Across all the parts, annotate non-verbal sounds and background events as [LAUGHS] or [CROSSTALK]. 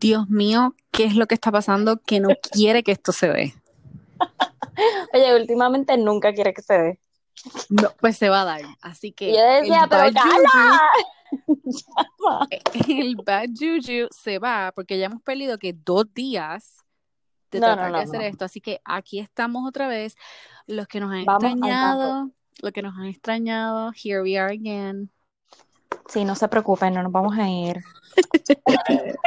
Dios mío, ¿qué es lo que está pasando que no quiere que esto se dé? [LAUGHS] Oye, últimamente nunca quiere que se dé. No, pues se va a dar. Así que. Yo decía, el pero cala. [LAUGHS] [LAUGHS] el bad juju se va porque ya hemos perdido que dos días de No, tratar no, de hacer esto. Así que aquí estamos otra vez. Los que nos han Vamos extrañado, los que nos han extrañado, here we are again. Sí, no se preocupen, no nos vamos a ir. [LAUGHS] [LAUGHS]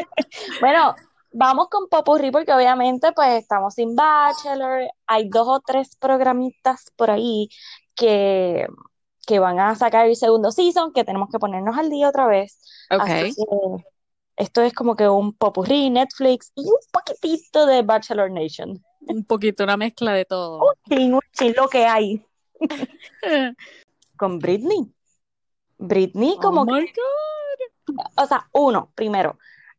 Bueno, vamos con Popurrí porque obviamente pues estamos sin Bachelor. Hay dos o tres programitas por ahí que, que van a sacar el segundo season, que tenemos que ponernos al día otra vez. Así Ok. que esto es como que un Popurrí, Netflix y un poquitito de Bachelor Nation. Un poquito, una mezcla de todo. Sí, un chin lo que hay [LAUGHS] con Britney. Britney como oh que my God. O sea, uno, primero,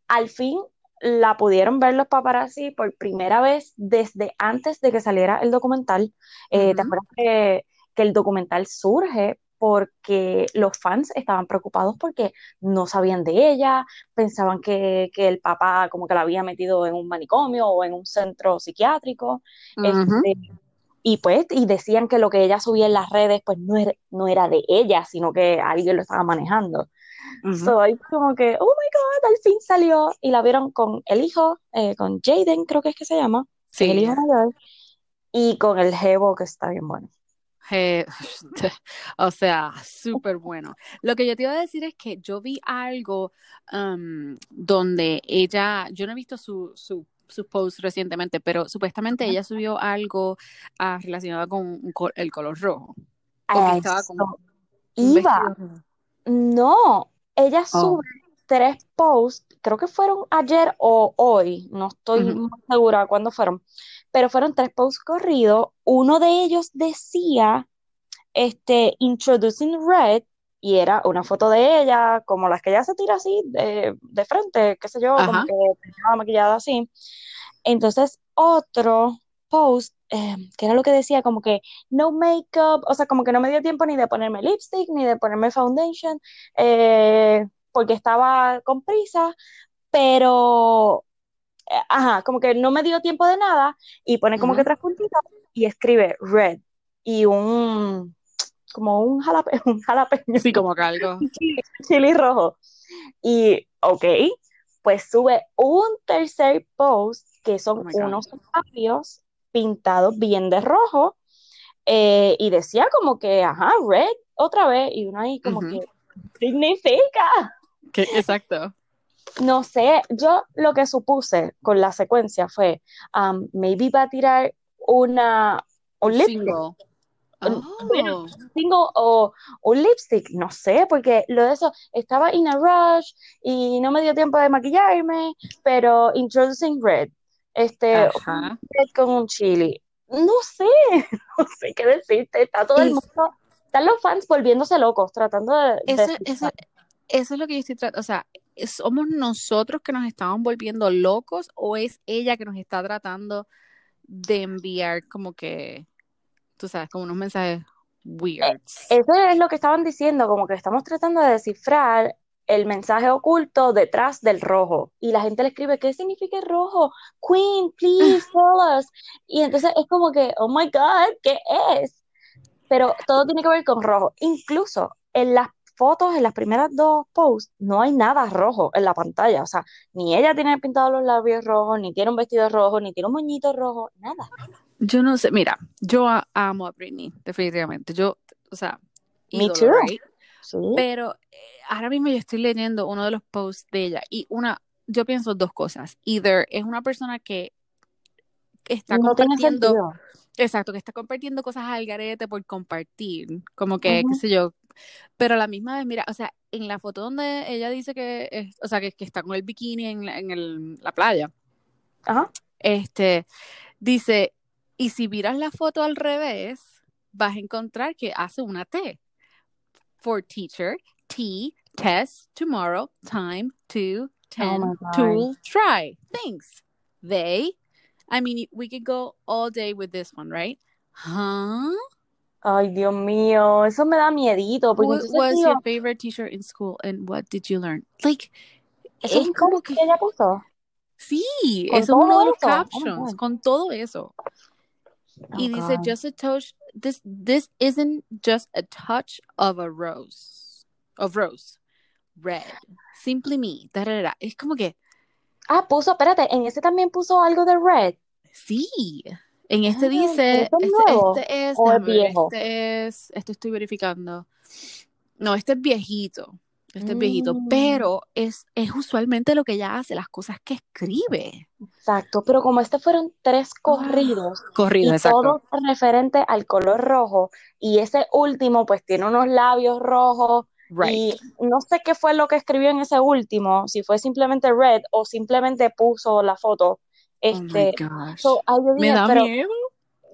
al fin la pudieron ver los paparazzi por primera vez desde antes de que saliera el documental. Eh, ¿te acuerdas que, que el documental surge porque los fans estaban preocupados porque no sabían de ella, pensaban que, que el papá como que la había metido en un manicomio o en un centro psiquiátrico, este, y pues, y decían que lo que ella subía en las redes pues no era, no era de ella, sino que alguien lo estaba manejando. Ujú. So, ahí como que, oh my God, al fin salió. Y la vieron con el hijo, eh, con Jaden, creo que es que se llama, es el Sí. hijo mayor, y con el jevo, que está bien bueno. [LAUGHS] O sea, súper bueno. Lo que yo te iba a decir es que yo vi algo um, donde ella, yo no he visto su, su, sus posts recientemente, pero supuestamente ella subió algo ah, relacionado con el color rojo, porque estaba con iba. No, ella Oh, sube tres posts, creo que fueron ayer o hoy, no estoy muy segura cuándo fueron, pero fueron tres posts corridos. Uno de ellos decía, este, Introducing Red, y era una foto de ella, como las que ella se tira así de, de frente, qué sé yo, como Ajá, que estaba maquillada así. Entonces, otro post, eh, que era lo que decía, como que no makeup, o sea, como que no me dio tiempo ni de ponerme lipstick, ni de ponerme foundation, eh, porque estaba con prisa, pero, eh, ajá, como que no me dio tiempo de nada, y pone como que tres puntitos y escribe red, y un, como un jalape- [LAUGHS] un jalapeño, Sí, como un [LAUGHS] chili, chili rojo. Y, ok, pues sube un tercer post que Oh son God. unos labios pintados bien de rojo eh, y decía como que, ajá, red otra vez y uno ahí como que, significa? Exacto. No sé, yo lo que supuse con la secuencia fue, um, maybe va a tirar una, un Un bueno, Oh, un single o lipstick, no sé, porque lo de eso estaba in a rush y no me dio tiempo de maquillarme, pero introducing red, este, ajá. red con un chili, no sé, [LAUGHS] no sé qué decirte, está todo el mundo, están los fans volviéndose locos, tratando de, de eso, eso, eso es lo que yo estoy tratando. O sea, ¿somos nosotros que nos estamos volviendo locos o es ella que nos está tratando de enviar como que, tú sabes, como unos mensajes Eh, weirds? Eso es lo que estaban diciendo, como que estamos tratando de descifrar el mensaje oculto detrás del rojo. Y la gente le escribe, ¿qué significa el rojo? Queen, please [LAUGHS] tell us. Y entonces es como que, oh my God, ¿qué es? Pero todo tiene que ver con rojo. Incluso en las fotos, en las primeras dos posts, no hay nada rojo en la pantalla. O sea, ni ella tiene pintados los labios rojos, ni tiene un vestido rojo, ni tiene un moñito rojo, nada. Yo no sé, mira, yo a- amo a Britney, definitivamente. Yo, o sea, Me ídolo, too. right? Sí. Pero eh, ahora mismo yo estoy leyendo uno de los posts de ella y una, yo pienso dos cosas. Either es una persona que está No compartiendo, exacto, que está compartiendo cosas al garete por compartir, como que, qué sé yo, pero a la misma vez, mira, o sea, en la foto donde ella dice que, es- o sea, que, que está con el bikini en, la- en el- la playa, Ajá. este, dice, y si miras la foto al revés, vas a encontrar que hace una T. For teacher, T, test, tomorrow, time, to, Oh ten, tool, try. Thanks. They, I mean, we could go all day with this one, right? Huh? Ay, Dios mío, eso me da miedito, porque Who was digo, your favorite teacher in school and what did you learn? Like, eso es como que, que ella puso. Sí, eso es uno de los eso. Oh, captions, con todo eso. Y Oh, dice, God. just a touch, this, this isn't just a touch of a rose, of rose, red, simply me, tarara. Es como que, Ah, puso, espérate, en ese también puso algo de red. sí, en este Ah, dice, ¿este es este, nuevo este es, o déjame viejo? este es, este estoy verificando. No, este es viejito, este es viejito, Mm, pero es, es usualmente lo que ella hace, las cosas que escribe. exacto, pero como este fueron tres corridos corrido, y exacto. todo referente al color rojo, y ese último pues tiene unos labios rojos Right. y no sé qué fue lo que escribió en ese último, si fue simplemente red o simplemente puso la foto. Oh my Este, gosh. so, ahí yo Me dije, da pero miedo.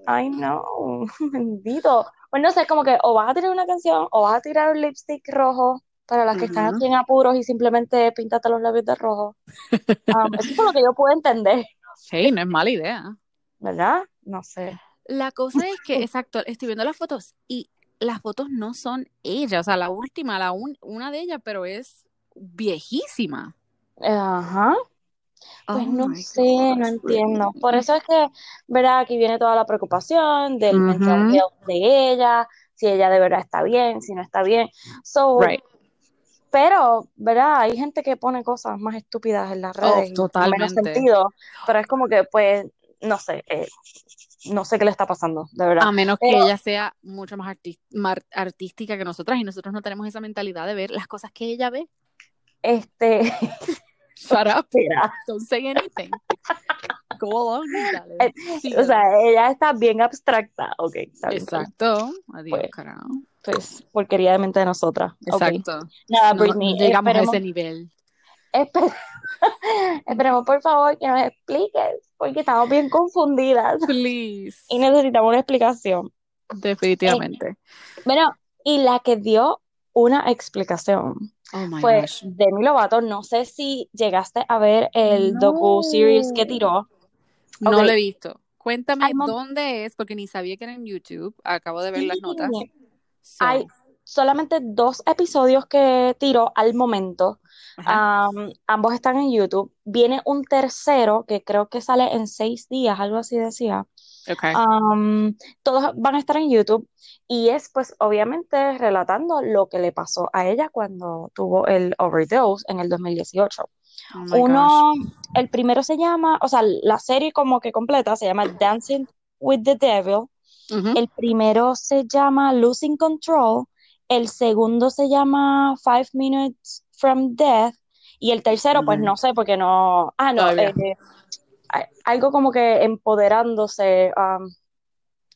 Ay, no, [LAUGHS] bendito. Pues no sé, como que o vas a tirar una canción o vas a tirar un lipstick rojo para las que están así en apuros y simplemente píntate los labios de rojo. Um, eso es por lo que yo puedo entender, Hey, no es mala idea. ¿verdad? No sé. La cosa es que, exacto, estoy viendo las fotos y las fotos no son ella, o sea, la última, la un- una de ellas, pero es viejísima. Ajá. Pues Oh no sé, no entiendo. Por eso es que, ¿verdad? Aquí viene toda la preocupación del mental health de ella, si ella de verdad está bien, si no está bien. So, Right. Pero, ¿verdad? Hay gente que pone cosas más estúpidas en las Oh, redes y con menos totalmente. sentido, pero es como que, pues, no sé, eh, no sé qué le está pasando, de verdad. A menos que Pero, ella sea mucho más mar- artística que nosotras y nosotros no tenemos esa mentalidad de ver las cosas que ella ve. este, [LAUGHS] Shut up. [LAUGHS] Don't say anything. Go on, dale. eh, o Síguele. sea, ella está bien abstracta. Ok. Exacto. Adiós, Pues, carajo. Pues, porquería de mente de nosotras. Exacto. Nada, No, no Britney, llegamos a ese nivel. espe- [LAUGHS] esperemos por favor que nos expliques, porque estamos bien confundidas Please. y necesitamos una explicación. Eh, Definitivamente. bueno, y la que dio una explicación Oh my fue gosh. Demi Lovato. No sé si llegaste a ver el docu-series que No. tiró. No lo he visto. Cuéntame dónde es, porque ni sabía que era en YouTube. Acabo de ver las notas. Hay So, solamente dos episodios que tiró al momento. ambos están en YouTube. Viene un tercero que creo que sale en seis días, algo así decía. Okay. Todos van a estar en YouTube y es pues obviamente relatando lo que le pasó a ella cuando tuvo el overdose en el 2018. Oh my gosh. Uno, el primero se llama, o sea, la serie como que completa se llama Dancing with the Devil. El primero se llama Losing Control. El segundo se llama Five Minutes from Death. Y el tercero, pues Mm, no sé, porque no. Ah, no, eh, a- algo como que empoderándose. um,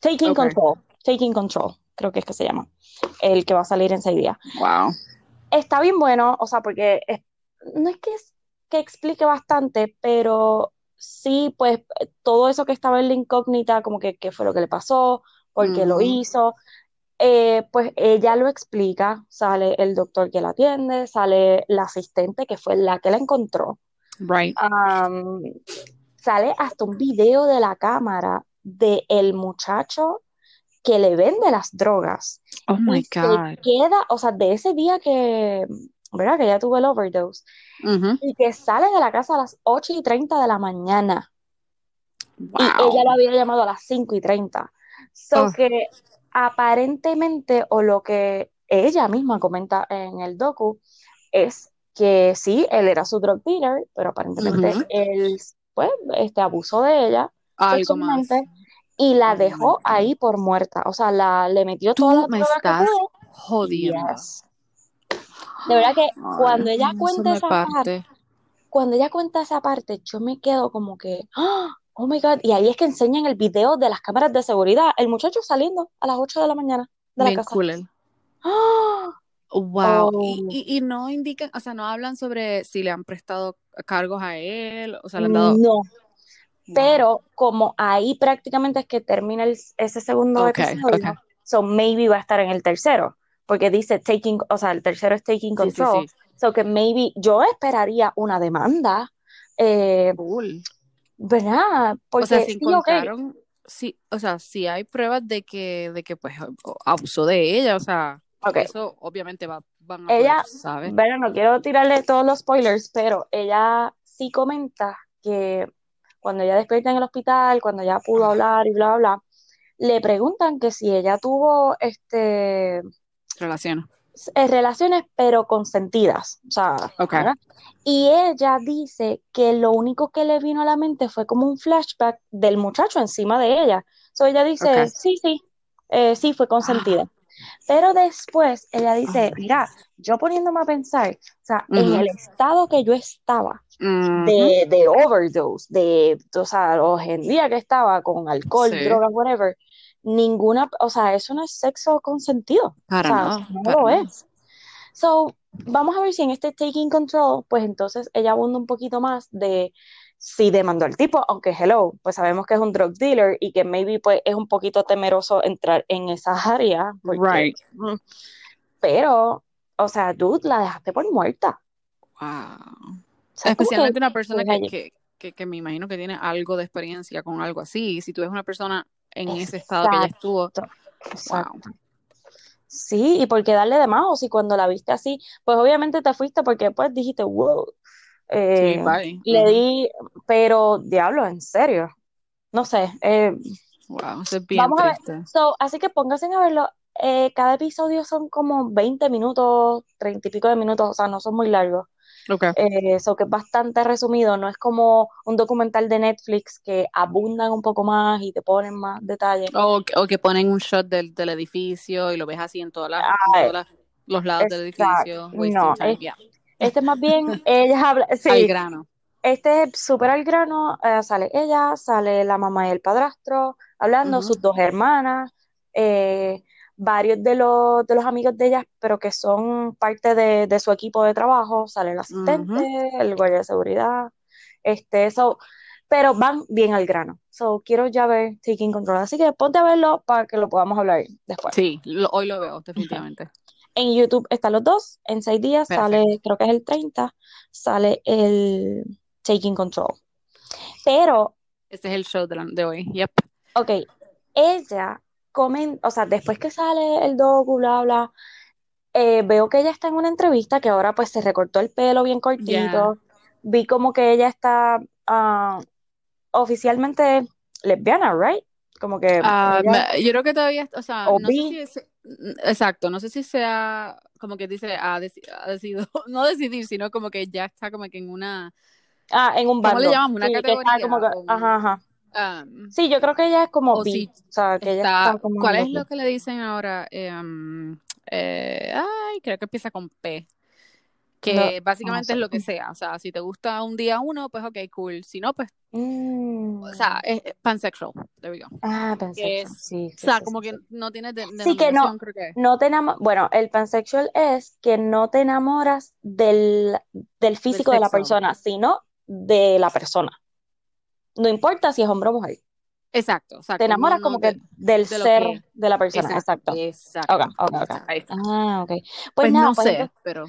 Taking Okay. Control. Taking Control, creo que es que se llama. El que va a salir en seis días. Wow. Está bien bueno, o sea, porque es- no es que, es- que explique bastante, pero sí, pues todo eso que estaba en la incógnita, como que qué fue lo que le pasó, por qué lo hizo, eh, pues ella lo explica, sale el doctor que la atiende, sale la asistente que fue la que la encontró, Right. Sale hasta un video de la cámara de el muchacho que le vende las drogas Oh my se God. queda, o sea, de ese día que, ¿verdad? Que ya tuvo el overdose y que sale de la casa a las 8 y 30 de la mañana y ella lo había llamado a las 5 y 30. So Oh, que aparentemente, o lo que ella misma comenta en el docu, es que sí, él era su drug dealer, pero aparentemente él, pues, este, abusó de ella Algo más. y la dejó ahí por muerta. O sea, la, le metió todas Tú las me estás jodiendo. Yes. De verdad que cuando ella cuenta me esa parte, parte. cuando ella cuenta esa parte, yo me quedo como que, ¡ah! oh my God, y ahí es que enseñan el video de las cámaras de seguridad, el muchacho saliendo a las 8 de la mañana de la Bien casa. ¡Ah! Wow. Y, Oh, y, y no indican, o sea, no hablan sobre si le han prestado cargos a él, o sea, le han dado. no, Wow. pero como ahí prácticamente es que termina el- ese segundo Okay, episodio, okay. so maybe va a estar en el tercero, porque dice taking, o sea, el tercero es taking Sí, sí, control, sí. so que maybe yo esperaría una demanda, eh, Cool. ¿verdad? O sea, si encontraron, sí, o sea, si hay pruebas de que, de que pues abusó de ella, o sea, eso obviamente va, van a poder, ella, ¿sabes? bueno, no quiero tirarle todos los spoilers, pero ella sí comenta que cuando ella despierta en el hospital, cuando ya pudo hablar y bla, bla, bla, le preguntan que si ella tuvo este Relaciones. eh, relaciones, pero consentidas. O sea, Ok. ¿verdad? Y ella dice que lo único que le vino a la mente fue como un flashback del muchacho encima de ella. So ella dice, sí, sí, eh, sí, fue consentida. Pero después ella dice, mira, yo poniéndome a pensar, o sea, en el estado que yo estaba, de, de overdose, de, o sea, hoy en día que estaba con alcohol, Sí. drogas, whatever, ninguna, o sea, eso no es sexo consentido. Para o sea, nada, no para lo nada. es. So, vamos a ver si en este taking control, pues entonces ella abunda un poquito más de si demandó al tipo, aunque hello, pues sabemos que es un drug dealer y que maybe pues es un poquito temeroso entrar en esa área, porque, Right. pero, o sea, dude, la dejaste por muerta. Wow. O sea, es como que, Especialmente una persona pues, que, que, que, me imagino que tiene algo de experiencia con algo así. Si tú ves una persona en ese estado que ella estuvo, Exacto, wow. exacto. Sí, y por qué darle de más, o si cuando la viste así, pues obviamente te fuiste porque pues dijiste, wow, Sí, eh, bye. le di, pero diablo, en serio, no sé, eh, Wow, eso es bien vamos a ver, triste. so, así que pónganse a verlo, eh, cada episodio son como 20 minutos, 30 y pico de minutos, o sea, no son muy largos, Ok. eh, so que es bastante resumido, no es como un documental de Netflix que abundan un poco más y te ponen más detalles. O, que- o que ponen un shot del, del edificio y lo ves así en todas las- los lados del edificio, no, es- Yeah. este es más bien, [LAUGHS] ella habla, Al sí, grano. Este es súper al grano, eh, sale ella, sale la mamá y el padrastro hablando, Ujú. sus dos hermanas, eh, varios de los, de los amigos de ella, pero que son parte de, de su equipo de trabajo, sale el asistente, el guardia de seguridad, este, so, pero van bien al grano. So, quiero ya ver Taking Control, así que ponte a verlo para que lo podamos hablar después. Sí, lo- hoy lo veo, definitivamente. En YouTube están los dos, en seis días sale, creo que es el 30, sale el Taking Control. Pero Este es el show de, la- de hoy. Yep. Ok, ella comen, o sea, después que sale el docu, bla, bla, eh, veo que ella está en una entrevista que ahora pues se recortó el pelo bien cortito. Vi como que ella está ah, oficialmente lesbiana, right? Como que Ah, ella, yo creo que todavía, o sea, o no sé si es, exacto, no sé si sea, como que dice, ha, deci- ha decidido, [LAUGHS] no decidir, sino como que ya está como que en una, ah, en un ¿cómo le bando. llamamos? Una Sí, que está como categoría que, ajá, ajá. Um, Sí, yo creo que ella es como o bi, si o sea, que ella está está, como en ¿cuál es lo que le dicen ahora? Eh, um, eh, ay, creo que empieza con P. Que no básicamente es sé. lo que sea, o sea, si te gusta un día uno, pues ok, cool, si no, pues, Mm. o sea, es es pansexual, there we go, Ah, pansexual, es, sí, o sea, sí, como que no tiene de- Sí que no, denominación, creo que, no te bueno, el pansexual es que no te enamoras del, del del físico de la persona, sino de la persona. No importa si es hombre o mujer. exacto, Te exacto, no, enamoras no, como de, que del de ser que, de la persona, exacto, exacto. Exacto, ok, ahí ok. está, ahí está, Ah, ok. Pues pues nada, no pues sé, pero,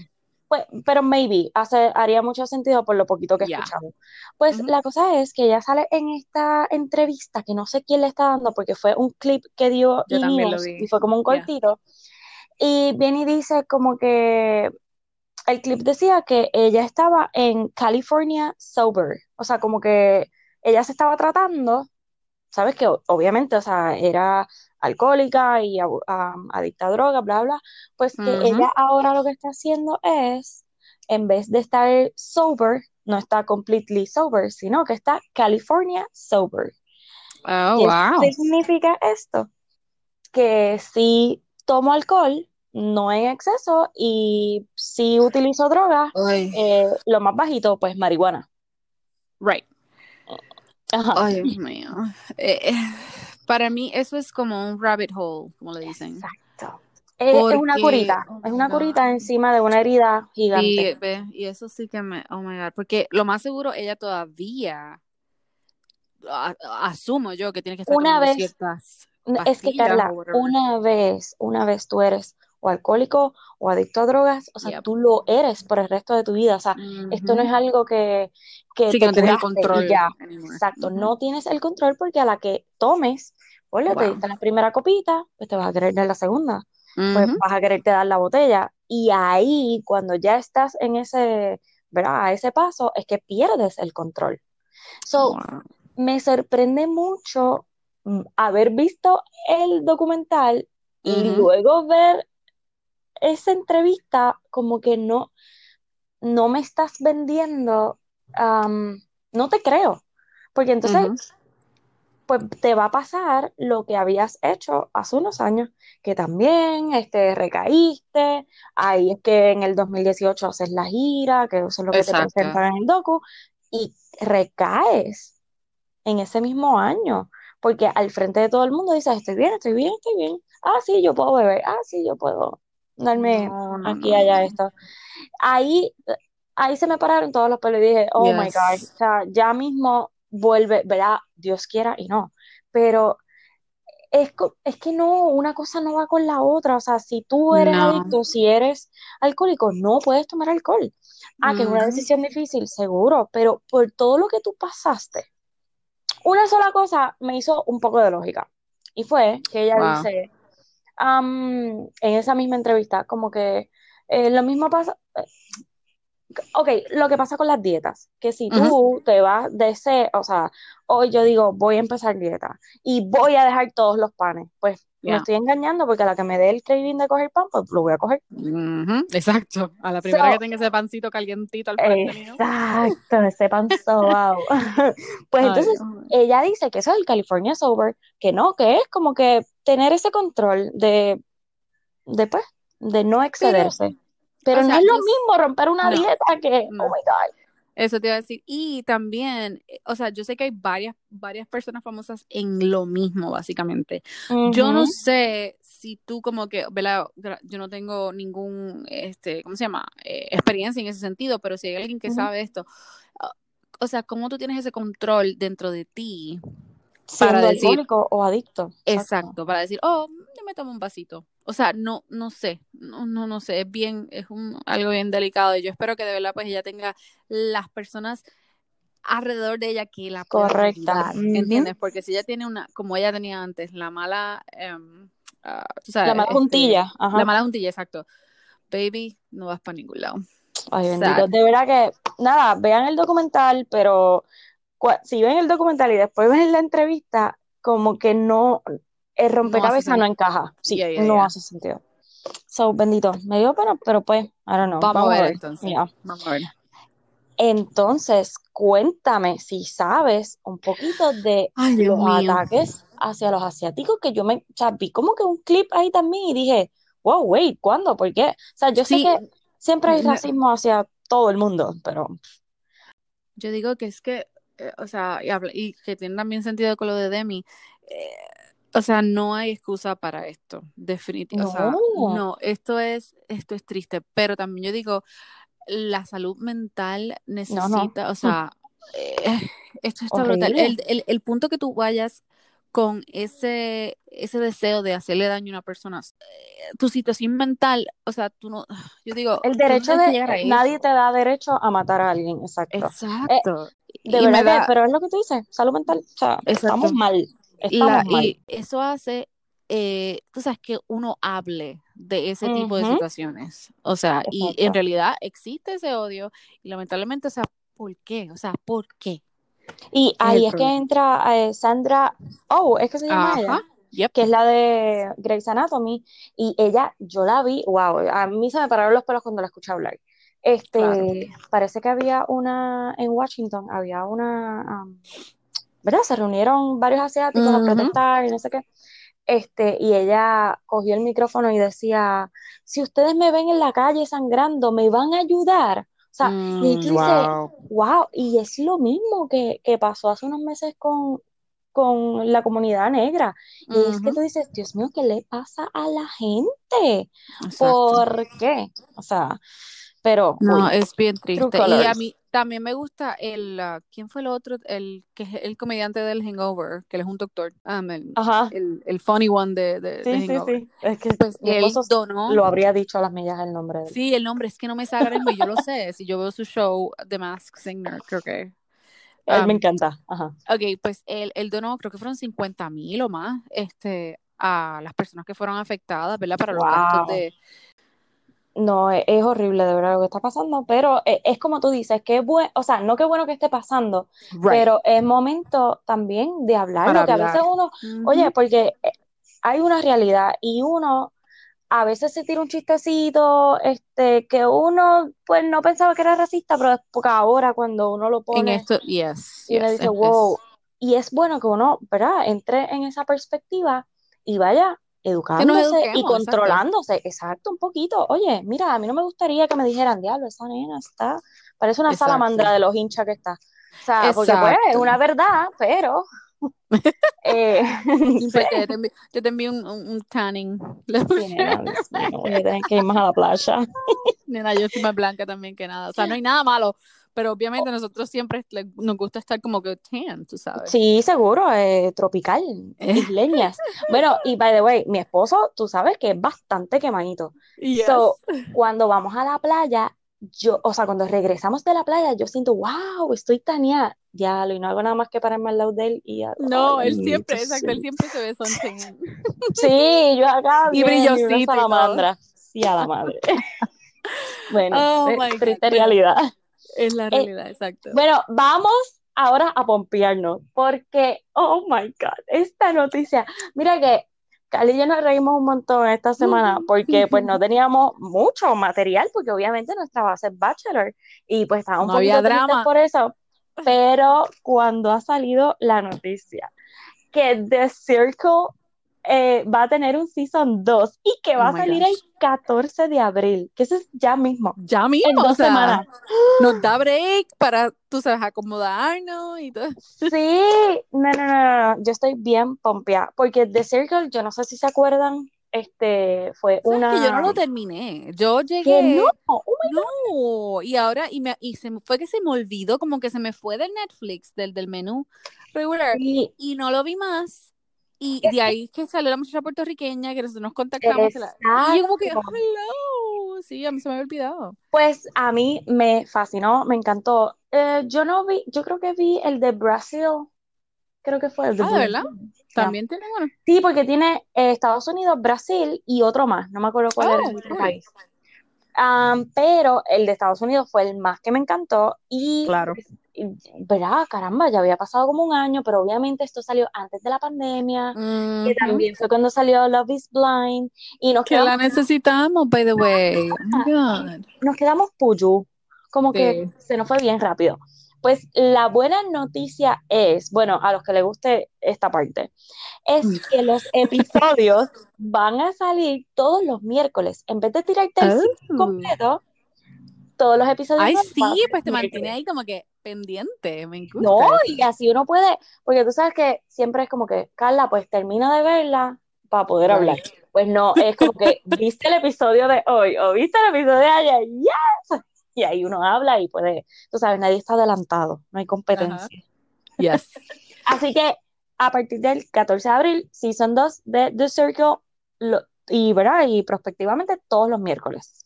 pues, pero maybe hace, haría mucho sentido por lo poquito que ya, escuchamos. Pues la cosa es que ella sale en esta entrevista que no sé quién le está dando porque fue un clip que dio yo lo y fue como un cortito. Y viene y dice como que el clip decía que ella estaba en California sober, o sea, como que ella se estaba tratando, sabes que obviamente, o sea, era alcohólica y adicta a drogas, bla, bla, pues que ella ahora lo que está haciendo es, en vez de estar sober, no está completely sober, sino que está California sober. oh, ¿Qué wow, significa esto? Que si tomo alcohol, no en exceso, y si utilizo drogas, eh, lo más bajito, pues marihuana. right, Ajá. ay, Dios mío, Eh, eh, para mí eso es como un rabbit hole, como le dicen, Exacto. Eh, es una curita, oh es my una curita encima de una herida gigante. ve, y eso sí que me, oh my God, porque lo más seguro ella todavía, a- asumo yo que tiene que estar Una vez, ciertas es que Carla, una vez, una vez tú eres o alcohólico o adicto a drogas, o sea, Yep. tú lo eres por el resto de tu vida. O sea, esto no es algo que, que Sí, que te no tienes el control ya. Exacto, no tienes el control porque a la que tomes, ponle, te Wow. diste la primera copita, pues te vas a querer dar la segunda, pues vas a quererte dar la botella. Y ahí, cuando ya estás en ese, ¿verdad? A ese paso, es que pierdes el control. So, me sorprende mucho mm, haber visto el documental y luego ver esa entrevista como que no, no me estás vendiendo, no te creo, porque entonces pues te va a pasar lo que habías hecho hace unos años, que también este, recaíste, ahí es que en el 2018 haces la gira, que eso es lo que te presentan en el docu, y recaes en ese mismo año, porque al frente de todo el mundo dices, estoy bien, estoy bien, estoy bien, ah, sí, yo puedo beber, ah, sí, yo puedo darme aquí, allá, esto. Ahí, ahí se me pararon todos los pelos y dije, oh my God, o sea, ya mismo vuelve, verá, Dios quiera y no, pero es, es, que no, una cosa no va con la otra, o sea, si tú eres adicto, si eres alcohólico, no puedes tomar alcohol. Ah, que es una decisión difícil, seguro, pero por todo lo que tú pasaste, una sola cosa me hizo un poco de lógica, y fue que ella dice, en esa misma entrevista, como que eh, lo mismo pasa, ok, lo que pasa con las dietas, que si tú te vas de ese, o sea, hoy yo digo, voy a empezar dieta y voy a dejar todos los panes, pues me estoy engañando porque a la que me dé el craving de coger pan, pues lo voy a coger. Exacto, a la primera que tenga ese pancito calientito al frente Exacto, ese pan wow. [LAUGHS] pues entonces, ella dice que eso es el California Sober, que no, que es como que tener ese control de, de pues, de no excederse. Pero no es lo mismo romper una dieta que, oh my God. Eso te iba a decir. Y también, eh, o sea, yo sé que hay varias, varias personas famosas en lo mismo, básicamente. Yo no sé si tú como que, ¿verdad? Yo no tengo ningún, este, ¿cómo se llama? Eh, experiencia en ese sentido, pero si hay alguien que sabe esto, ah, o sea, ¿cómo tú tienes ese control dentro de ti? para decir, o adicto. Exacto, para decir, oh, yo me tomo un vasito o sea, no, no sé, no, no, no sé, es bien, es un, algo bien delicado. Y yo espero que de verdad pues ella tenga las personas alrededor de ella que la correcta, ¿entiendes? Porque si ella tiene una, como ella tenía antes, la mala, um, la mala juntilla, la mala juntilla, exacto, baby, no vas para ningún lado. Ay, bendito, de verdad que, nada, vean el documental, pero si ven el documental y después ven la entrevista, como que no, el rompecabezas no, encaja. Sí, no hace sentido. So, bendito. Me dio pena, pero pues, I don't know. Vamos, a ver, entonces. Vamos a ver. Entonces, cuéntame si sabes un poquito de los ataques hacia los asiáticos, que yo me, o sea, vi como que un clip ahí también y dije, wow, wait, ¿cuándo? ¿Por qué? O sea, yo sé que siempre hay racismo hacia todo el mundo, pero... Yo digo que es que, eh, o sea, y, que tiene también sentido con lo de Demi, eh, o sea, no hay excusa para esto, definitivamente. O sea, no, esto es, esto es triste, pero también yo digo, la salud mental necesita, o sea, eh, [LAUGHS] esto está brutal. El, punto que tú vayas con ese, ese deseo de hacerle daño a una persona, eh, tu situación mental, o sea, tú no, [SIGHS] yo digo, el derecho de, nadie te da derecho a matar a alguien, exacto. Exacto. Eh, de verdad, pero es lo que tú dices, salud mental, o sea, estamos mal. Y eso hace, eh, tú sabes, que uno hable de ese tipo de situaciones. O sea, y en realidad existe ese odio y lamentablemente, o sea, ¿por qué? O sea, ¿por qué? Y ahí es, que entra eh, Sandra, oh, es que se llama ella, que es la de Grey's Anatomy, y ella, yo la vi, wow, a mí se me pararon los pelos cuando la escuché hablar. Este, parece que había una, en Washington, había una, ¿verdad? Se reunieron varios asiáticos a protestar y no sé qué. Este, y ella cogió el micrófono y decía, si ustedes me ven en la calle sangrando, ¿me van a ayudar? O sea, y tú wow. Mm, wow, y es lo mismo que, pasó hace unos meses con, con la comunidad negra. Y es que tú dices, Dios mío, ¿qué le pasa a la gente? ¿Por qué? O sea, pero... No, es bien triste. Y a mí, también me gusta el, uh, ¿quién fue el otro? El que es el comediante del Hangover, que él es un doctor. Um, el, Ajá. El, funny one de, de, sí, Sí, sí, es que pues él donó. Lo habría dicho a las millas el nombre. De Sí, el nombre es que no me sale y yo lo sé. Si yo veo su show, The Mask Singer, creo que. Él me um, encanta. Ajá. Ok, pues él, él donó, creo que fueron 50 mil o más, este, a las personas que fueron afectadas, ¿verdad? Para los gastos de No, e- es, horrible de verdad lo que está pasando, pero e- es, como tú dices, que bueno, o sea, no que bueno que esté pasando, Right. pero es momento también de Para que a veces hablar. uno, oye, porque eh, hay una realidad y uno a veces se tira un chistecito, este, que uno pues no pensaba que era racista, pero es porque ahora cuando uno lo En pone esto, yes, y uno yes, dice, wow, es- y es bueno que uno, ¿verdad? Entre en esa perspectiva y vaya educándose y eduquemos, exacto. controlándose, exacto, un poquito. Oye, mira, a mí no me gustaría que me dijeran, diablo, esa nena está, parece una Exacto. salamandra de los hinchas que está. O sea, porque pues es Exacto. una verdad, pero [LAUGHS] eh, [LAUGHS] te, te te envío un, un, un tanning. [LAUGHS] Sí, nena, voy a tener que ir más a la playa. Nena, yo estoy más blanca también que nada. O sea, no hay nada malo, pero obviamente nosotros siempre nos gusta estar como que tan, tú sabes. Sí, seguro, eh, tropical, isleñas. [LAUGHS] Bueno, y by the way, mi esposo, tú sabes que es bastante quemadito. Yes. So, cuando vamos a la playa, yo, o sea, cuando regresamos de la playa, yo siento, wow, estoy taneada. Ya, y no hago nada más que pararme al lado de él y ya, no, ay, él siempre, exacto, él siempre se ve son [LAUGHS] Sí, yo acá [LAUGHS] Y bien, y y a la madre. Bueno, Oh eh, triste realidad. Es la Eh, realidad, exacto. Bueno, vamos ahora a pompearnos, porque, oh my God, esta noticia, mira que Cali y yo nos reímos un montón esta semana porque pues no [LAUGHS] teníamos mucho material, porque obviamente nuestra base es Bachelor y pues estaba un No poquito había tristes drama. por eso, pero cuando ha salido la noticia que The Circle eh, va a tener un Season 2 y que va Oh a salir gosh. el 14 de abril, que eso es ya mismo, Ya en mismo, o dos sea, semanas. nos da break para, tú sabes, acomodarnos y todo. Sí, no, no, no, no, yo estoy bien pompeada, porque The Circle, yo no sé si se acuerdan, este, fue ¿Sabes que yo no una... lo terminé? Yo que llegué, no, oh no, y ahora, y, me, y se fue que se me olvidó, como que se me fue del Netflix, del, del menú regular, sí, y no lo vi más. Y es de ahí es que salió la muchacha puertorriqueña que nosotros nos contactamos. la- y yo como que, hello, sí, a mí se me había olvidado. Pues a mí me fascinó, me encantó. Eh, yo no vi, yo creo que vi el de Brasil, creo que fue el de Ah, ¿de verdad? Brasil. Ya. También tiene, bueno, Sí, porque tiene eh, Estados Unidos, Brasil y otro más, no me acuerdo cuál era Oh, el otro cool. país. Pero el de Estados Unidos fue el más que me encantó y, Claro. ¿Verdad? Caramba, ya había pasado como un año, pero obviamente esto salió antes de la pandemia, que Ujú. también fue cuando salió Love is Blind y nos Que la necesitamos, by the way. Oh nos quedamos puyú, como que Sí. se nos fue bien rápido. Pues la buena noticia es, bueno, a los que les guste esta parte, es que los episodios [LAUGHS] van a salir todos los miércoles. En vez de tirarte el Oh. completo, todos los episodios Ay, sí, pues te mantiene ahí como que pendiente. Me gusta No, eso. y así uno puede, porque tú sabes que siempre es como que, Carla, pues termina de verla para poder hablar. Pues no, es como que viste el episodio de hoy o viste el episodio de ayer, yes. Y ahí uno habla y puede, tú sabes, nadie está adelantado, no hay competencia. Yes. Así que a partir del 14 de abril, Season 2 de The Circle, lo- y, ¿verdad? y prospectivamente todos los miércoles.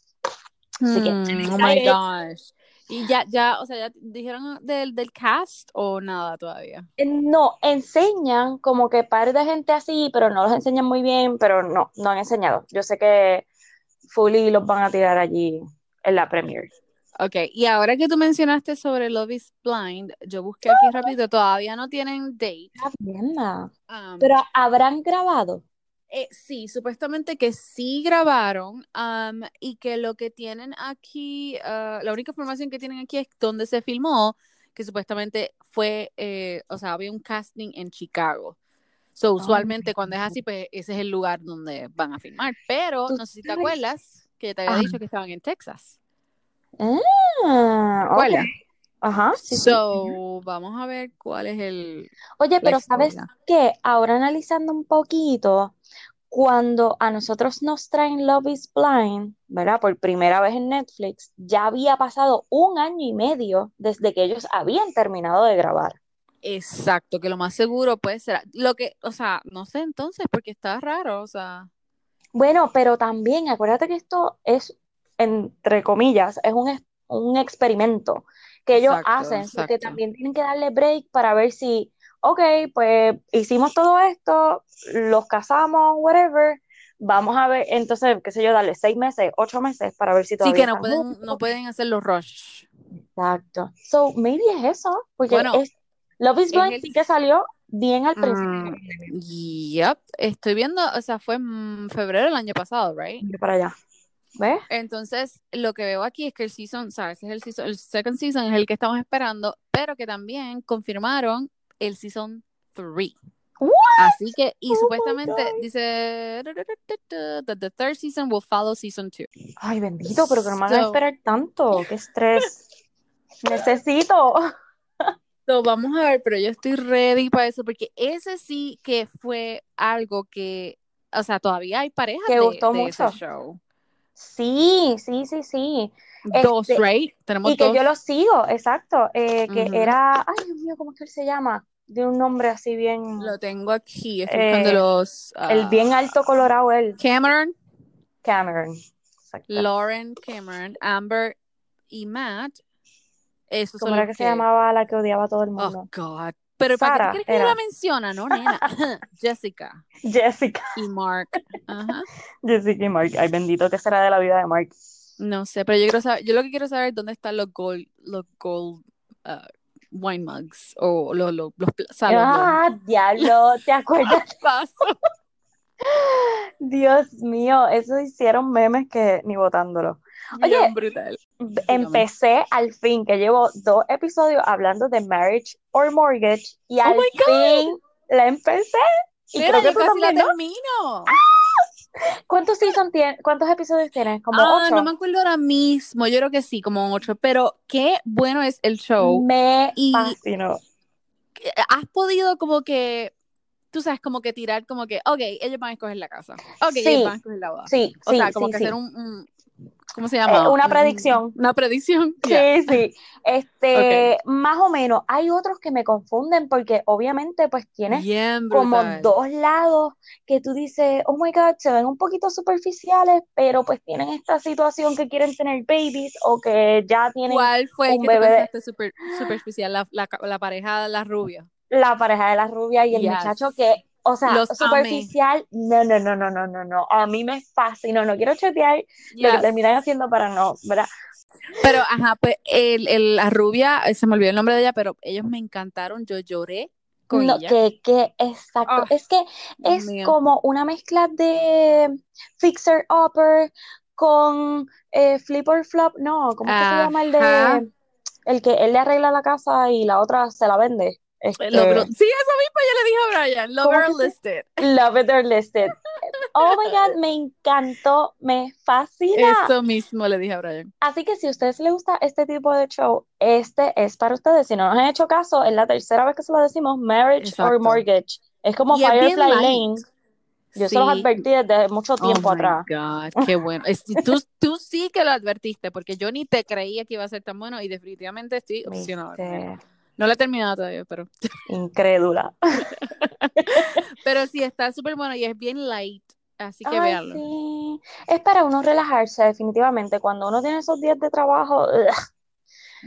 Así que, Hmm, oh my gosh. Y ya, ya, o sea, ya dijeron del, del cast o nada todavía. Eh, No, enseñan como que par de gente así, pero no los enseñan muy bien, pero no, no han enseñado. Yo sé que fully los van a tirar allí en la premiere. Ok, y ahora que tú mencionaste sobre Love is Blind, yo busqué aquí rápido, todavía no tienen date. Está bien, ma. Um, Pero habrán grabado. Eh, sí, supuestamente que sí grabaron y que lo que tienen aquí, ah, la única información que tienen aquí es dónde se filmó, que supuestamente fue, eh, o sea, había un casting en Chicago. So, usualmente cuando es así, pues ese es el lugar donde van a filmar. Pero no sé si te acuerdas que te había Ajá. dicho que estaban en Texas. Ah, ok. ¿Recuerdas? Ajá, sí, sí. So, vamos a ver cuál es el, Oye, pero ¿sabes qué? Ahora analizando un poquito, cuando a nosotros nos traen Love is Blind, ¿verdad? Por primera vez en Netflix, ya había pasado un año y medio desde que ellos habían terminado de grabar. Exacto, que lo más seguro puede ser lo que, o sea, no sé entonces, porque está raro, o sea. Bueno, pero también acuérdate que esto es, entre comillas, es un, experimento que ellos Exacto, hacen, porque exacto. también tienen que darle break para ver si, ok, pues hicimos todo esto, los casamos, whatever, vamos a ver, entonces, qué sé yo, darle seis meses, ocho meses para ver si Sí, todavía que no pueden, juntos. no pueden hacer los rush. Exacto. So, maybe es eso, porque Bueno, es, Love is Blind el- sí que salió bien al principio Mm, yep, estoy viendo, o sea, fue en febrero del año pasado, right? Mira para allá. ¿Ves? Entonces, lo que veo aquí es que el season, ¿sabes? Es el season, el second season es el que estamos esperando, pero que también confirmaron el season 3. What? Así que, y Oh supuestamente dice that the third season will follow season 2. Ay, bendito, pero que no me hagas So- esperar tanto. Qué estrés. [LAUGHS] Necesito. So, vamos a ver, pero yo estoy ready para eso, porque ese sí que fue algo que, o sea, todavía hay parejas Que de, gustó de ese mucho. show. Sí, sí, sí, sí. Dos, Este, right? Tenemos Y que dos. yo lo sigo, exacto. eh, que era, ay Dios mío, ¿cómo es que él se llama? De un nombre así bien, Lo tengo aquí, estoy Eh, los... el bien ah, alto colorado, él, Cameron, Cameron. Lauren Cameron, Amber y Matt. Esos ¿Cómo era los que se llamaba la que odiaba a todo el Oh, mundo? God. Pero ¿para qué que era. la menciona, no, nena? [LAUGHS] [LAUGHS] Jessica Jessica. y Mark. Ajá. [LAUGHS] Jessica y Mark. Ay, bendito que será de la vida de Mark. No sé, pero yo quiero saber, yo lo que quiero saber es dónde están los gold, los gold uh, wine mugs o los, los, los, ¿sabes? Los- Ah, diablo, [LAUGHS] ¿te acuerdas? vasos. Dios mío, eso hicieron memes que ni votándolo. Oye, Bien brutal. Empecé al fin, que llevo dos episodios hablando de Marriage or Mortgage, y Oh al God. fin la empecé. Y Mira, creo que yo tú casi la ¿no? termino. ¿Cuántos season tiene, cuántos episodios tienes? Como Ah, ocho. no me acuerdo ahora mismo, yo creo que sí, como ocho, pero qué bueno es el show. Me Y- fascinó. Has podido como que, tú sabes, como que tirar como que, ok, ellos van a escoger la casa, ok, Sí. ellos van a escoger la boda. Sí, O sí, sea, como sí, que hacer un, un- ¿cómo se llama? Eh, una Un- predicción. Una predicción. Sí, sí. [LAUGHS] Este, más o menos. Hay otros que me confunden porque obviamente pues tienes Bien como dos lados que tú dices, oh my God, se ven un poquito superficiales, pero pues tienen esta situación que quieren tener babies o que ya tienen ¿Cuál fue el un que te bebé pensaste super, superficial? La, la, la pareja de la rubia. la pareja de la rubia y el Yes. muchacho que, o sea, Los superficial, no, no, no, no, no, no, no, a mí me fascinó, no quiero chetear lo que Yes. terminan haciendo para no, ¿verdad? Pero, ajá, pues el, el- la rubia, eh, se me olvidó el nombre de ella, pero ellos me encantaron. Yo lloré con No, ella. que, que, exacto, Ah, es que es mío. como una mezcla de Fixer Upper con eh, Flip or Flop, no, ¿cómo que se llama el de, el que él le arregla la casa y la otra se la vende? Este, Sí, eso mismo yo le dije a Brian. ¿Cómo Lover que se- listed. [LAUGHS] Love It or Listed. Oh my God, me encantó, me fascina. Eso mismo le dije a Brian. Así que si a ustedes les gusta este tipo de show, este es para ustedes. Si no nos han hecho caso, es la tercera vez que se lo decimos, Marriage or Exacto. Mortgage. Es como Y Firefly. Lane. Yo se los Sí. advertí desde mucho tiempo oh my atrás. God, qué bueno. Es- tú, tú sí que lo advertiste, porque yo ni te creía que iba a ser tan bueno y definitivamente estoy [LAUGHS] obsesionada No lo he terminado todavía, pero, [LAUGHS] incrédula. pero sí está súper bueno y es bien light, así que Ay, véanlo. sí. Es para uno relajarse, definitivamente. Cuando uno tiene esos días de trabajo, ugh,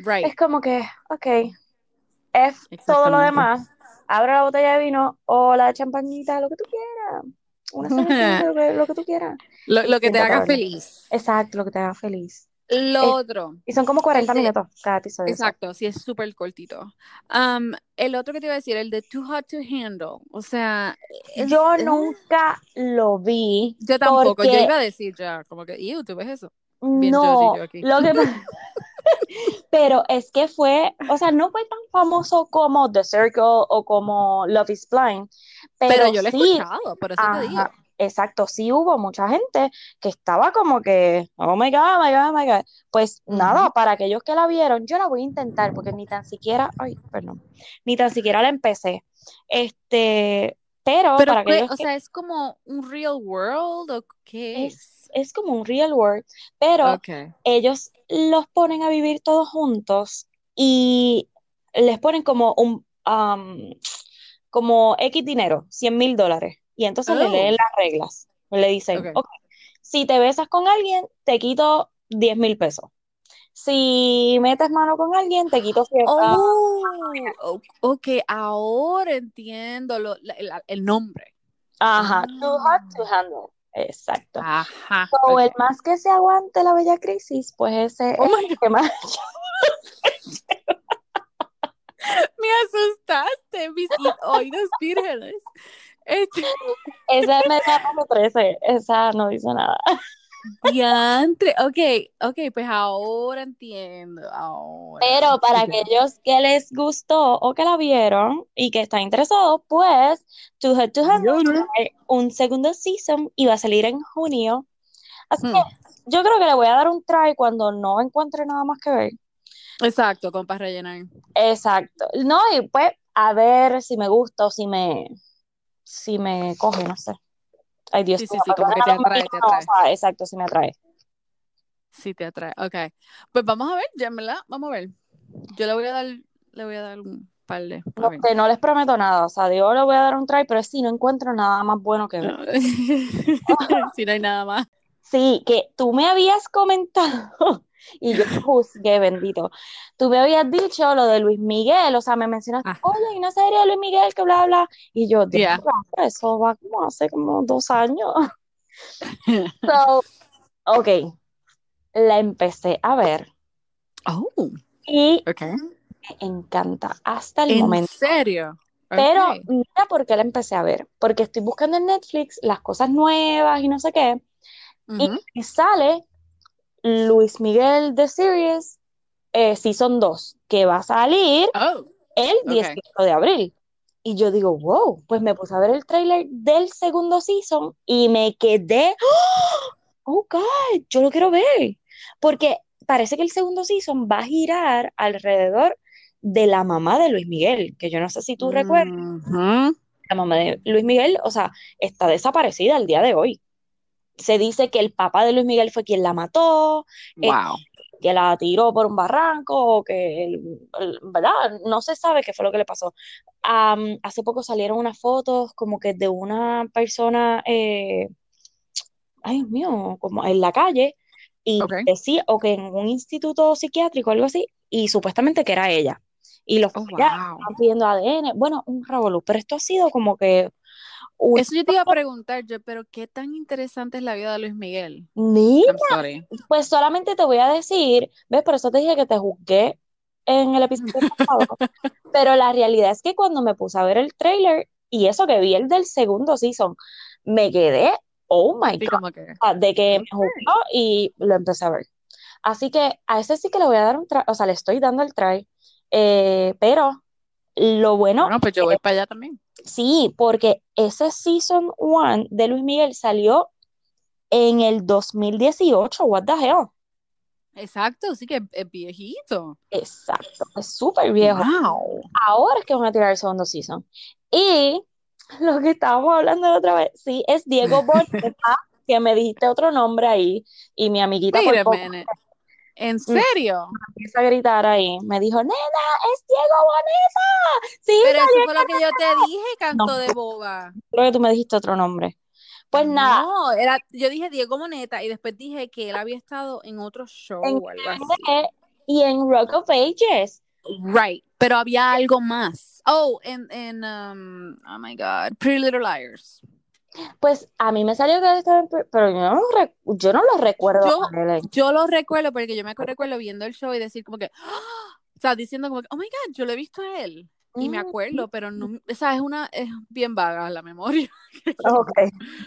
Right. es como que, ok, F todo lo demás. Abre la botella de vino o la champañita, lo que tú quieras. Una cervecita, [LAUGHS] lo que, lo que tú quieras. Lo, lo que te Siéntate haga feliz. Exacto, lo que te haga feliz. Lo otro, Y son como 40 El de- minutos cada episodio. exacto, sí es súper cortito. Um, el otro que te iba a decir, el de Too Hot to Handle. O sea, es- Yo nunca lo vi yo tampoco. Yo iba a decir ya, como que, ew, ¿tú ves eso? Bien no, judgy yo aquí. lo que [LAUGHS] pero es que fue, o sea, no fue tan famoso como The Circle o como Love is Blind, Pero, pero yo lo he sí, escuchado, por eso te digo. Exacto, sí hubo mucha gente que estaba como que, oh my God, oh my God, oh my God. Pues nada, para aquellos que la vieron, yo la voy a intentar porque ni tan siquiera, ay, perdón, ni tan siquiera la empecé. Este, pero Pero, para aquellos o que sea, ¿es como un real world o qué es, es? es como un real world, pero ellos los ponen a vivir todos juntos y les ponen como un um, como X dinero, 100 mil dólares. Y entonces le Oh. leen las reglas. Le dicen, Ok. ok, si te besas con alguien, te quito 10 mil pesos. Si metes mano con alguien, te quito cierta. Oh, o- ok, ahora entiendo lo- la- el nombre. Ajá, too hot Ah. to handle. Exacto. Ajá. O el ok. más que se aguante la bella crisis, pues ese Oh es my el que más. [LAUGHS] [LAUGHS] Me asustaste, mis oídos vírgenes. Este, Esa es media número 13. Esa no dice nada. diantre. Ok, ok, pues ahora entiendo. Ahora. Pero para aquellos que les gustó o que la vieron y que están interesados, pues to a Diantre. tener un segundo season y va a salir en junio. Así que Hmm, yo creo que le voy a dar un try cuando no encuentre nada más que ver. Exacto, con para rellenar. Exacto. No, y pues a ver si me gusta o si me, si me coge, no sé. Ay, Dios Sí, sí, sí, como que te atrae, te atrae. o sea, exacto, sí me atrae. Sí, te atrae. Ok. Pues vamos a ver, verdad, vamos a ver. Yo le voy a dar, le voy a dar un par de. No, sé, no les prometo nada, o sea, yo le voy a dar un try, pero si no encuentro nada más bueno que ver. [LAUGHS] si no hay nada más. Sí, que tú me habías comentado y yo juzgué, bendito. Tú me habías dicho lo de Luis Miguel, o sea, me mencionaste, Ah, oye, hay una serie de Luis Miguel que bla, bla, y yo, Dios yeah. mío, eso va como hace como dos años. [LAUGHS] So, ok, la empecé a ver Oh, y me encanta hasta el ¿En momento. serio? Pero mira por qué la empecé a ver, porque estoy buscando en Netflix las cosas nuevas y no sé qué, y Ujú. me sale Luis Miguel The Series eh, Season 2, que va a salir Oh, el ok. 18 de abril. Y yo digo, wow, pues me puse a ver el tráiler del segundo season y me quedé, oh God, yo lo quiero ver. Porque parece que el segundo season va a girar alrededor de la mamá de Luis Miguel, que yo no sé si tú recuerdas, la mamá de Luis Miguel, o sea, está desaparecida al día de hoy. Se dice que el papá de Luis Miguel fue quien la mató, eh, que la tiró por un barranco, o que, el- el- ¿verdad? No se sabe qué fue lo que le pasó. Am, hace poco salieron unas fotos como que de una persona, eh, ay Dios mío, como en la calle, y decía, o que en un instituto psiquiátrico, algo así, y supuestamente que era ella. Y los Oh, wow. estaban pidiendo ADN, bueno, un revolú, pero esto ha sido como que Eso yo te iba a preguntar, yo, pero qué tan interesante es la vida de Luis Miguel. Sorry. Pues solamente te voy a decir, ¿ves? Por eso te dije que te juzgué en el episodio pasado, [LAUGHS] pero la realidad es que cuando me puse a ver el trailer y eso que vi el del segundo season, me quedé, oh my Sí, God, que. de que me juzgó y lo empecé a ver. Así que a ese sí que le voy a dar un try, o sea, le estoy dando el try, eh, pero lo bueno, Bueno, pues yo voy para allá también. sí, porque ese season one de Luis Miguel salió en el 2018, what the hell. Exacto, sí que es, viejito. Exacto, es súper viejo. Wow. Ahora es que van a tirar el segundo season. Y lo que estábamos hablando la otra vez, sí, es Diego [LAUGHS] Boneta, que me dijiste otro nombre ahí, y mi amiguita Wait poco. ¿En serio? empieza a gritar ahí. Me dijo, nena, es Diego Boneta. Sí, Pero eso fue lo que yo te dije, No, canto de boba. creo que tú me dijiste otro nombre. Pues nada, No, era, yo dije Diego Moneta y después dije que él había estado en otro show en o algo así. Calle y en Rock of Ages. Right, pero había algo más. Oh, en, en um, oh my God, Pretty Little Liars. Pues a mí me salió que estaba pero yo no, lo yo no lo recuerdo Yo, lo recuerdo porque yo me recuerdo viendo el show y decir como que, ¡Ah! o sea, diciendo como que, oh my God, yo lo he visto a él. Y me acuerdo, pero no, o sea, es una, es bien vaga la memoria. [LAUGHS] ok,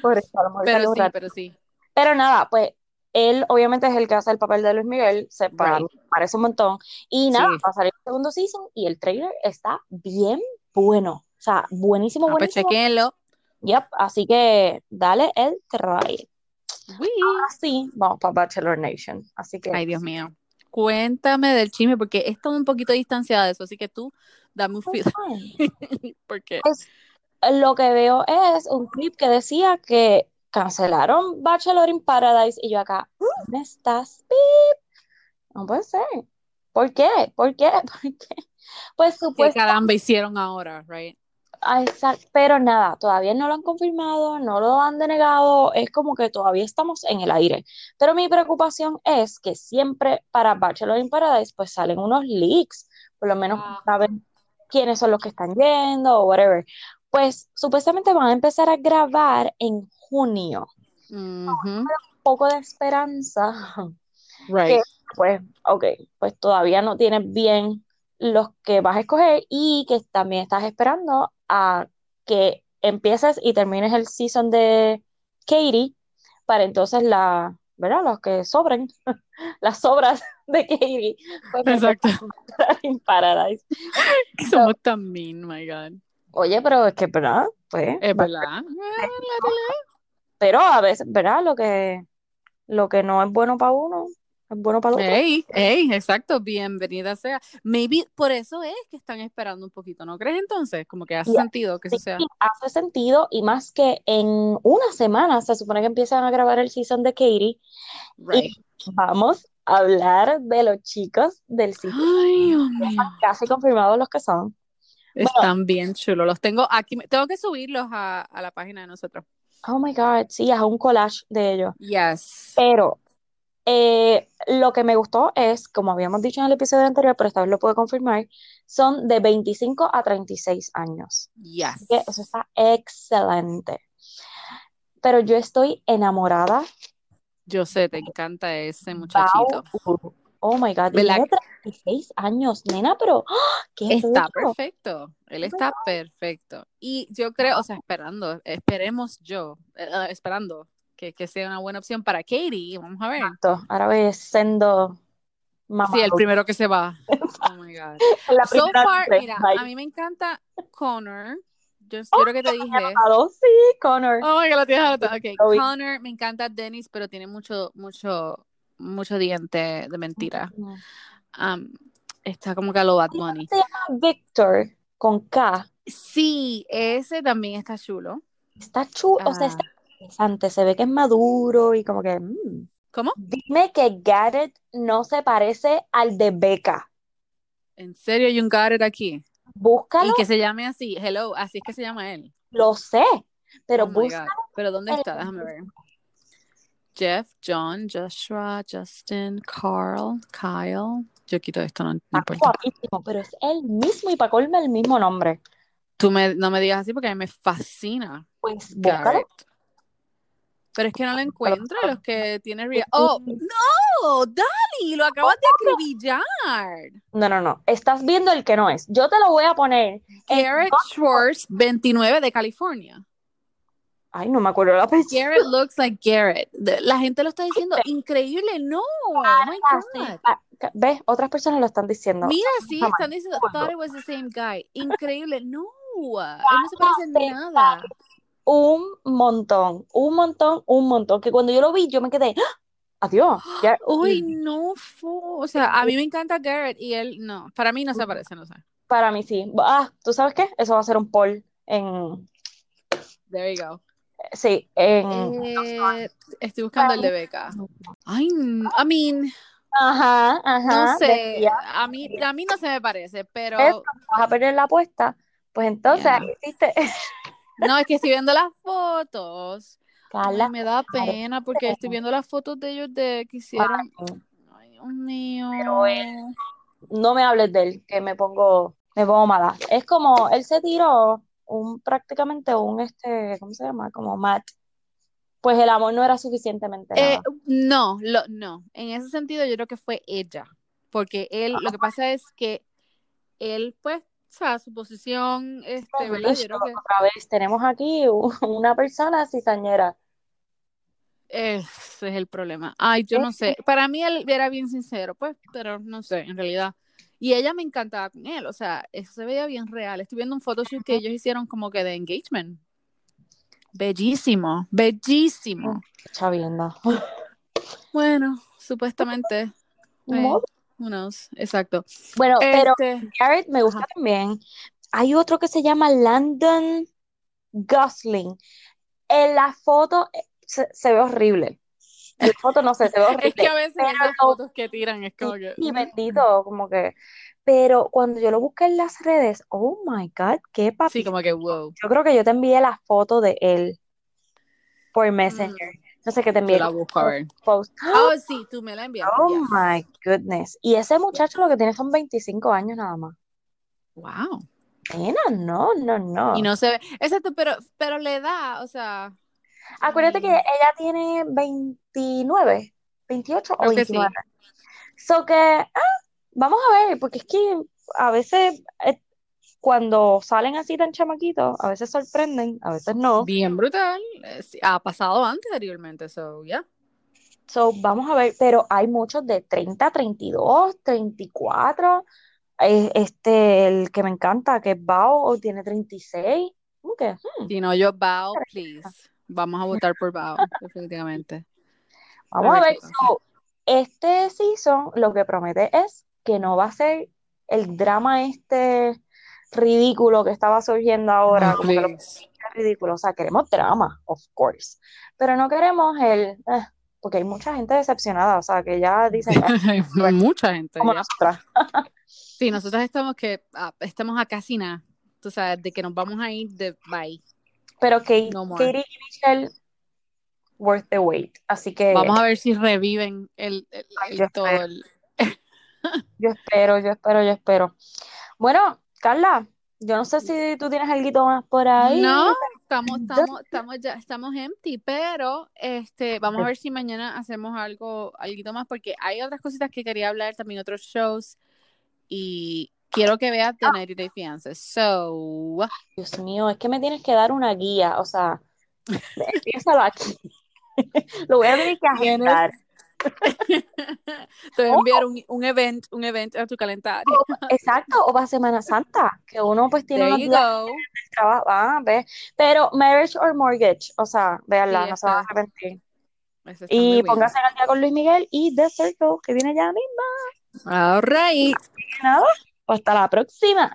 por eso a Pero sí, pero sí. Pero nada, pues él obviamente es el que hace el papel de Luis Miguel, se para Right. parece un montón. Y nada, Sí. va a salir el segundo season y el trailer está bien bueno. O sea, buenísimo, Ah, pues buenísimo. chequenlo. Yep, así que dale el try. Uy. Así, vamos para Bachelor Nation. Así que Ay, Dios mío. Cuéntame del chisme, porque he estado un poquito distanciada de eso, así que tú dame un pues, feed. fine. [LAUGHS] porque Pues, lo que veo es un clip que decía que cancelaron Bachelor in Paradise y yo acá, ¿dónde estás? Pip? No puede ser. ¿Por qué? ¿Por qué? [LAUGHS] ¿Por qué? Pues qué supuestamente, caramba hicieron ahora, right? Pero nada, todavía no lo han confirmado, no lo han denegado, es como que todavía estamos en el aire. Pero mi preocupación es que siempre para Bachelor in Paradise pues salen unos leaks, por lo menos Ah. saben quiénes son los que están yendo o whatever. Pues supuestamente van a empezar a grabar en junio. Un poco de esperanza. [LAUGHS] Right. Pues, ok, pues todavía no tienes bien los que vas a escoger y que también estás esperando a que empieces y termines el season de Katie para entonces la, ¿verdad? Los que sobren, [LAUGHS] las sobras [LAUGHS] de Katie, pues Exacto. en Paradise. [LAUGHS] Somos tan mean, my God. Oye, pero es que, ¿verdad? Pues, Es va- verdad. Eh, pero a veces, ¿verdad? Lo que, lo que no es bueno para uno, es bueno para. Ey, ey, exacto, bienvenida sea. Maybe por eso es que están esperando un poquito, ¿no crees entonces? Como que hace Ya, sentido que eso Sí, sea. hace sentido y más que en una semana se supone que empiezan a grabar el season de Katie Right. y vamos a hablar de los chicos del season, Ay, mío. casi confirmados los que son. Bueno, Están bien chulos. Los tengo aquí. Tengo que subirlos a, a la página de nosotros. oh my God, sí, es un collage de ellos. Yes. Pero eh, lo que me gustó es, como habíamos dicho en el episodio anterior, pero esta vez lo puedo confirmar, son de 25 a 36 años. Yes. que eso está excelente. Pero yo estoy enamorada. Yo sé, te encanta ese muchachito. Oh my God, tiene 36 años, nena, pero ¡ah! ¿qué es Está eso? perfecto. Él está perfecto. Y yo creo, o sea, esperando, esperemos yo, eh, esperando que, que sea una buena opción para Katie. Vamos a ver. Exacto. Ahora voy siendo mamá. Sí, el primero que se va. [LAUGHS] Oh my God. [LAUGHS] La So far, mira, bye. a mí me encanta Connor. Yo, creo que te [LAUGHS] dije. Anotado, sí, Connor. Oh my God, lo tienes anotado. Ok, Lo vi. Connor, me encanta Dennis, pero tiene mucho, mucho, mucho diente de mentira. Um, está como que a lo Bad Bunny. Se llama Victor con K. Sí, ese también está chulo. Está chulo, o sea, Ah, está interesante. Se ve que es maduro y como que. mm. ¿Cómo? Dime que Garrett no se parece al de Becca. ¿En serio, you got it aquí? Búscalo, Y que se llame así, hello, así es que se llama él. lo sé, pero Oh God. Pero ¿dónde está? Déjame ver. Jeff, John, Joshua, Justin, Carl, Kyle. Yo quito esto, no, no importa. guapísimo, pero es el mismo y para colme el mismo nombre. Tú me, no me digas así porque a mí me fascina Pues búscalo. Garrett. Pero es que no lo encuentro, los que tiene... rea- ¡Oh, no! ¡Dani! ¡Lo acabas de acribillar! No, no, no. Estás viendo el que no es. Yo te lo voy a poner. Garrett Schwartz, 29 de California. Ay, no me acuerdo la apellido. Garrett looks like Garrett. La gente lo está diciendo increíble. No, oh my God. Ah, ca- ¿Ves? Otras personas lo están diciendo. Mira, sí, están diciendo, thought it was the same guy. Increíble. No, [LAUGHS] él no se parece en nada. Un montón, un montón, un montón. Que cuando yo lo vi, yo me quedé. ¡Ah! Adiós. Ya- [GASPS] Uy, no, fo- o sea, a mí me encanta Garrett y él no, para mí no se parece, no sé. para mí sí. Ah, ¿tú sabes qué? Eso va a ser un poll en. There you go. Sí, en. Eh, estoy buscando el de Beca. Ay, I mean, Ajá, ajá. no sé, a mí, a mí no se me parece, pero Eso. vas a perder la apuesta. Pues entonces, Yeah. [LAUGHS] no, es que estoy viendo las fotos. Ay, me da pena porque estoy viendo las fotos de ellos de que hicieron. Ay, Dios mío. Pero él- no me hables de él, que me pongo, me pongo mala. Es como, él se tiró un, prácticamente un, este, ¿cómo se llama? Como Matt. Pues el amor no era suficientemente Eh, no, lo, no. En ese sentido, yo creo que fue ella. Porque él, lo que pasa es que él, pues, o sea, su posición, este, ¿verdad? Yo creo que Otra vez, tenemos aquí una persona cizañera. ese es el problema. Ay, yo no sé. Para mí él era bien sincero, pues, pero no sé, en realidad. Y ella me encantaba con él, o sea, eso se veía bien real. Estoy viendo un photoshoot que ellos hicieron como que de engagement. Bellísimo, bellísimo. Chavienda. Bueno, supuestamente. Eh. Who knows? Exacto. Bueno, pero Este, Garrett me gusta Ajá. también. Hay otro que se llama Landon Gosling. En la foto eh, se, se ve horrible. En la foto no sé, se ve horrible. [LAUGHS] es que a veces pero esas fotos que tiran es como que. Y mm, bendito, como que. Pero cuando yo lo busqué en las redes, oh my God, qué papi. Sí, como que wow. Yo creo que yo te envié la foto de él por Messenger. No sé qué te Yo envié. la busco a ver. Post. Oh, sí, tú me la enviaste. Oh yes. my goodness. Y ese muchacho lo que tiene son 25 años nada más. Wow. Nena, no, no, no. Y no se ve. Exacto, pero, pero le da, o sea, Acuérdate que ella tiene 29, 28 o Creo que sí. 29. So que, ah, vamos a ver, porque es que a veces eh, cuando salen así tan chamaquitos, a veces sorprenden, a veces no. Bien brutal. Eh, Ha pasado anteriormente, so, yeah. So, vamos a ver, pero hay muchos de 30, 32, 34. Eh, Este, el que me encanta, que es Bao, tiene 36. ¿Cómo que? Hmm, Si no, yo Bao, please. Vamos a votar por Bao, [LAUGHS] definitivamente. Vamos A a ver So, este season lo que promete es que no va a ser el drama este ridículo que estaba surgiendo ahora, Ay, como que lo ridículo. O sea, queremos drama, of course. Pero no queremos el, eh, porque hay mucha gente decepcionada, o sea, que ya dicen, eh, [LAUGHS] Hay mucha gente como nosotras. [LAUGHS] Sí, nosotros estamos que ah, estamos a casi nada. Tú sabes, de que nos vamos a ir de bye. Pero Kate, No. Katie y Michelle, worth the wait. Así que Vamos a ver si reviven el, el- el yo todo espero. el- yo espero, yo espero, yo espero. Bueno, Carla, yo no sé si tú tienes algo más por ahí. No, estamos, estamos, estamos ya, estamos empty, pero este, vamos a ver si mañana hacemos algo, algo más, porque hay otras cositas que quería hablar, también otros shows, y quiero que veas The 90 Day Fiancé. So, Dios mío, es que me tienes que dar una guía, o sea, [LAUGHS] empiézalo aquí. [LAUGHS] Lo voy a tener que Tienes- agendar. [LAUGHS] te voy a enviar un, un event, un event a tu calendario. Exacto, o para Semana Santa, que uno pues tiene go. de trabajo. Ah, ve. Pero Marriage or Mortgage, o sea, véanla, Sí, no se van a arrepentir. Y póngase al día con Luis Miguel y The Circle, que viene ya mismo. All right. Nada, hasta la próxima.